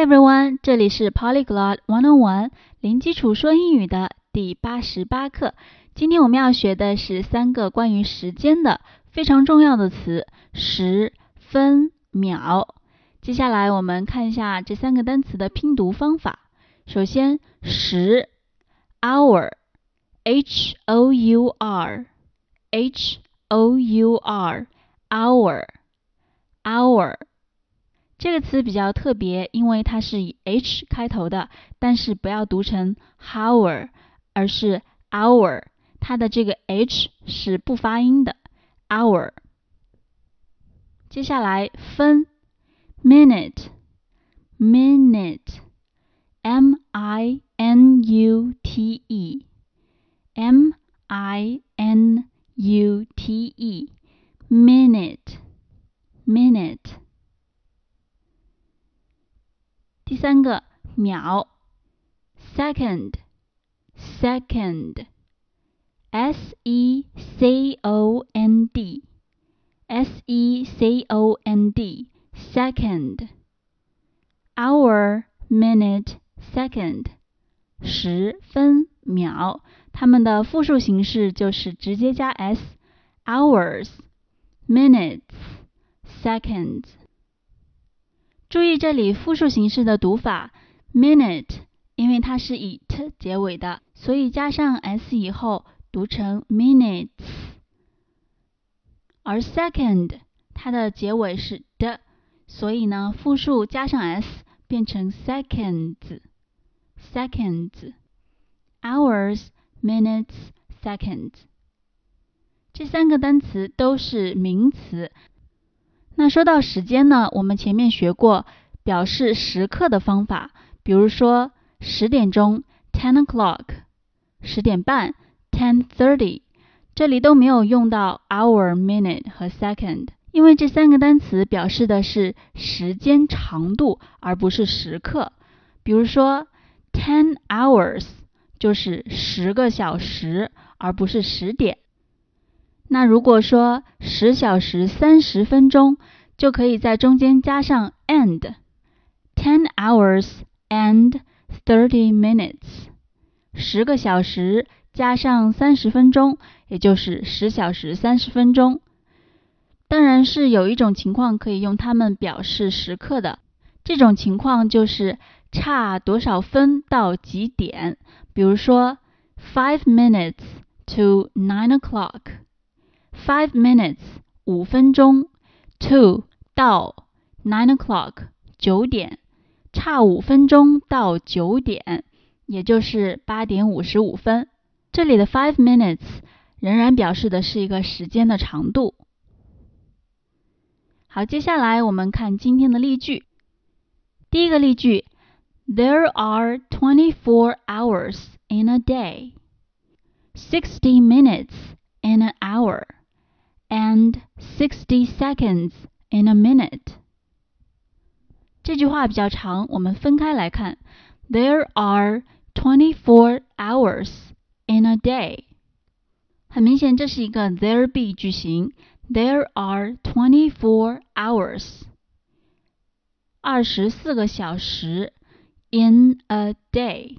Everyone，这里是 Polyglot One on 零基础说英语的第八十八课。今天我们要学的是三个关于时间的非常重要的词：时、分、秒。接下来我们看一下这三个单词的拼读方法。首先，时，hour，h o u r，h o u r，hour，hour。这个词比较特别，因为它是以 h 开头的，但是不要读成 hour，而是 hour，它的这个 h 是不发音的 hour。接下来分 minute，minute，m i n u t e，m i n u t e，minute，minute。第三个秒，second，second，s e c o n d，s e c o n d，second，hour，minute，second，十分秒，它们的复数形式就是直接加 s，hours，minutes，seconds。注意这里复数形式的读法，minute，因为它是以 t 结尾的，所以加上 s 以后读成 minutes。而 second，它的结尾是的，所以呢复数加上 s 变成 seconds。seconds。hours, minutes, seconds。这三个单词都是名词。那说到时间呢，我们前面学过表示时刻的方法，比如说十点钟 ten o'clock，十点半 ten thirty，这里都没有用到 hour、minute 和 second，因为这三个单词表示的是时间长度，而不是时刻。比如说 ten hours 就是十个小时，而不是十点。那如果说十小时三十分钟，就可以在中间加上 and，ten hours and thirty minutes，十个小时加上三十分钟，也就是十小时三十分钟。当然是有一种情况可以用它们表示时刻的，这种情况就是差多少分到几点，比如说 five minutes to nine o'clock。Five minutes，五分钟，to 到 nine o'clock 九点，差五分钟到九点，也就是八点五十五分。这里的 five minutes 仍然表示的是一个时间的长度。好，接下来我们看今天的例句。第一个例句：There are twenty-four hours in a day. Sixty minutes in an hour. And sixty seconds in a minute。这句话比较长，我们分开来看。There are twenty-four hours in a day。很明显，这是一个 there be 句型。There are twenty-four hours，二十四个小时 in a day，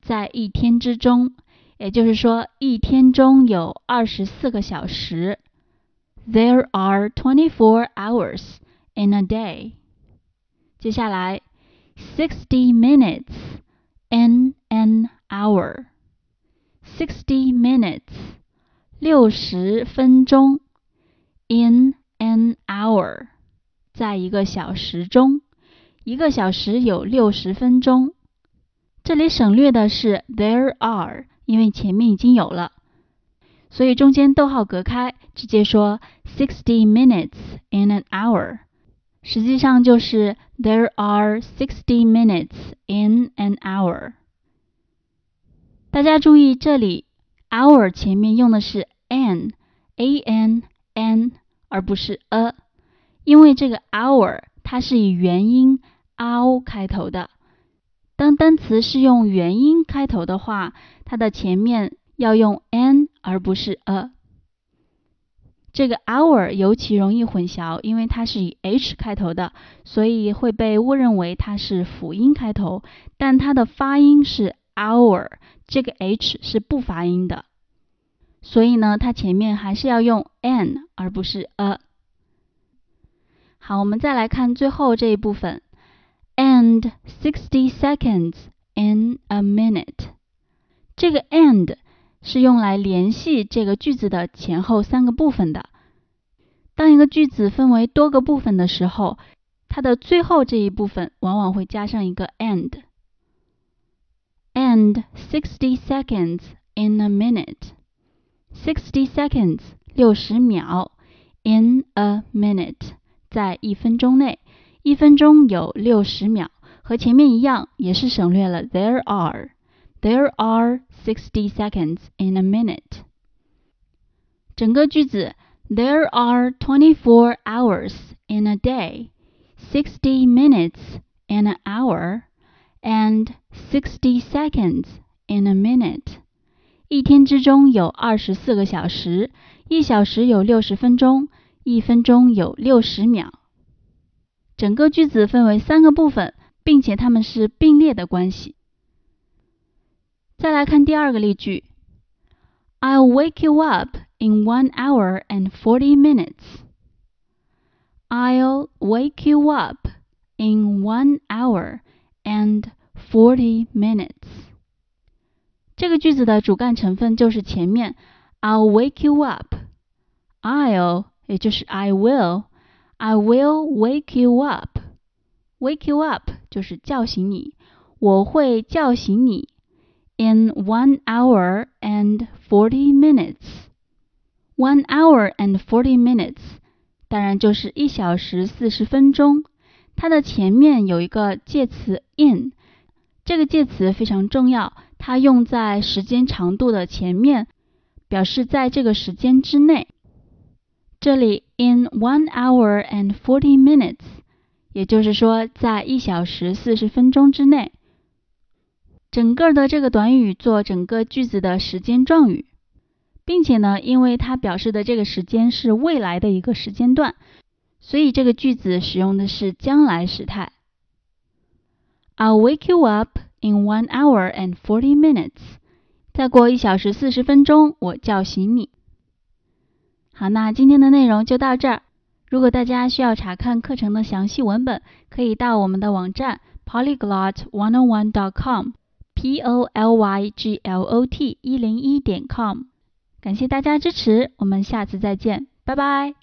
在一天之中。也就是说，一天中有二十四个小时。 There are twenty-four hours in a day. 接下来，sixty minutes in an hour. Sixty minutes，六十分钟，in an hour，在一个小时中，一个小时有六十分钟。这里省略的是 there are，因为前面已经有了。 所以中间逗号隔开，直接说 sixty minutes in an hour，实际上就是 there are sixty minutes in an hour。大家注意，这里 hour 前面用的是 an，a n n，而不是 a，因为这个 hour 它是以元音 a o 开头的。当单词是用元音开头的话，它的前面要用 an。而不是 a。这个 hour 尤其容易混淆，因为它是以 h 开头的，所以会被误认为它是辅音开头。但它的发音是 hour，这个 h 是不发音的，所以呢，它前面还是要用 an 而不是 a。好，我们再来看最后这一部分，and sixty seconds in a minute。这个 and 是用来联系这个句子的前后三个部分的。当一个句子分为多个部分的时候，它的最后这一部分往往会加上一个 and。And sixty seconds in a minute. Sixty seconds 六十秒，in a minute 在一分钟内。一分钟有六十秒，和前面一样，也是省略了 there are。There are sixty seconds in a minute。整个句子 There are twenty-four hours in a day, sixty minutes in an hour, and sixty seconds in a minute。一天之中有二十四个小时，一小时有六十分钟，一分钟有六十秒。整个句子分为三个部分，并且它们是并列的关系。 再来看第二个例句：I'll wake you up in one hour and forty minutes. I'll wake you up in one hour and forty minutes. 这个句子的主干成分就是前面 I'll wake you up. I'll 也就是 I will. I will wake you up. Wake you up 就是叫醒你，我会叫醒你。 In one hour and forty minutes. One hour and forty minutes，当然就是一小时四十分钟。它的前面有一个介词 in，这个介词非常重要，它用在时间长度的前面，表示在这个时间之内。这里 in one hour and forty minutes，也就是说在一小时四十分钟之内。整个的这个短语做整个句子的时间状语，并且呢，因为它表示的这个时间是未来的一个时间段，所以这个句子使用的是将来时态。I'll wake you up in one hour and forty minutes。再过一小时四十分钟，我叫醒你。好，那今天的内容就到这儿。如果大家需要查看课程的详细文本，可以到我们的网站 polyglot101.com。P o l y g l o t 一零一点 com，感谢大家支持，我们下次再见，拜拜。